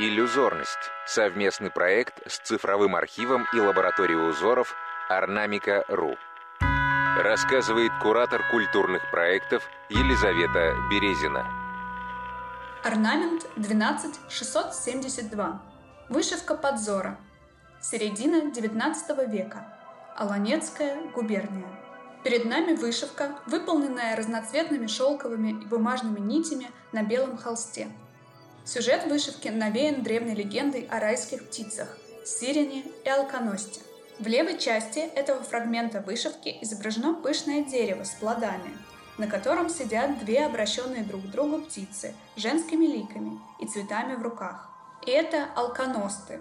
Иллюзорность – совместный проект с цифровым архивом и лабораторией узоров Орнамика.ру. Рассказывает куратор культурных проектов Елизавета Березина. Орнамент 12672. Вышивка подзора. Середина XIX века. Аланецкая губерния. Перед нами вышивка, выполненная разноцветными шелковыми и бумажными нитями на белом холсте – Сюжет вышивки навеян древней легендой о райских птицах – сирене и алконосте. В левой части этого фрагмента вышивки изображено пышное дерево с плодами, на котором сидят две обращенные друг к другу птицы женскими ликами и цветами в руках. И это алконосты.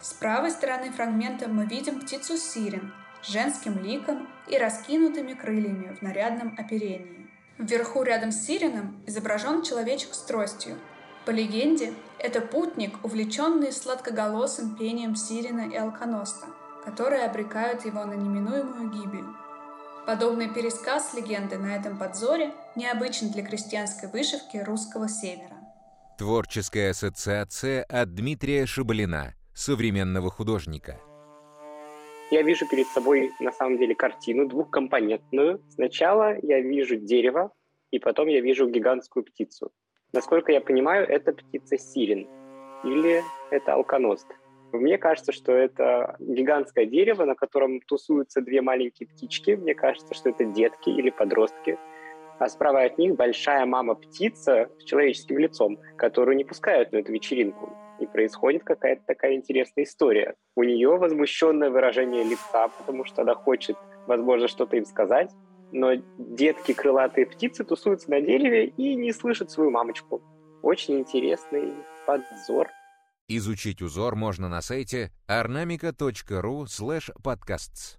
С правой стороны фрагмента мы видим птицу сирен с женским ликом и раскинутыми крыльями в нарядном оперении. Вверху рядом с сиреном изображен человечек с тростью – по легенде, это путник, увлеченный сладкоголосым пением сирена и алконоста, которые обрекают его на неминуемую гибель. Подобный пересказ легенды на этом подзоре необычен для крестьянской вышивки русского севера. Творческая ассоциация от Дмитрия Шабалина, современного художника. Я вижу перед собой на самом деле картину двухкомпонентную. Сначала я вижу дерево, и потом я вижу гигантскую птицу. Насколько я понимаю, это птица сирен или это алконост. Мне кажется, что это гигантское дерево, на котором тусуются две маленькие птички. Мне кажется, что это детки или подростки. А справа от них большая мама-птица с человеческим лицом, которую не пускают на эту вечеринку. И происходит какая-то такая интересная история. У нее возмущенное выражение лица, потому что она хочет, возможно, что-то им сказать, но детки крылатые птицы тусуются на дереве и не слышат свою мамочку. Очень интересный подзор. Изучить узор можно на сайте ornamica.ru podcasts.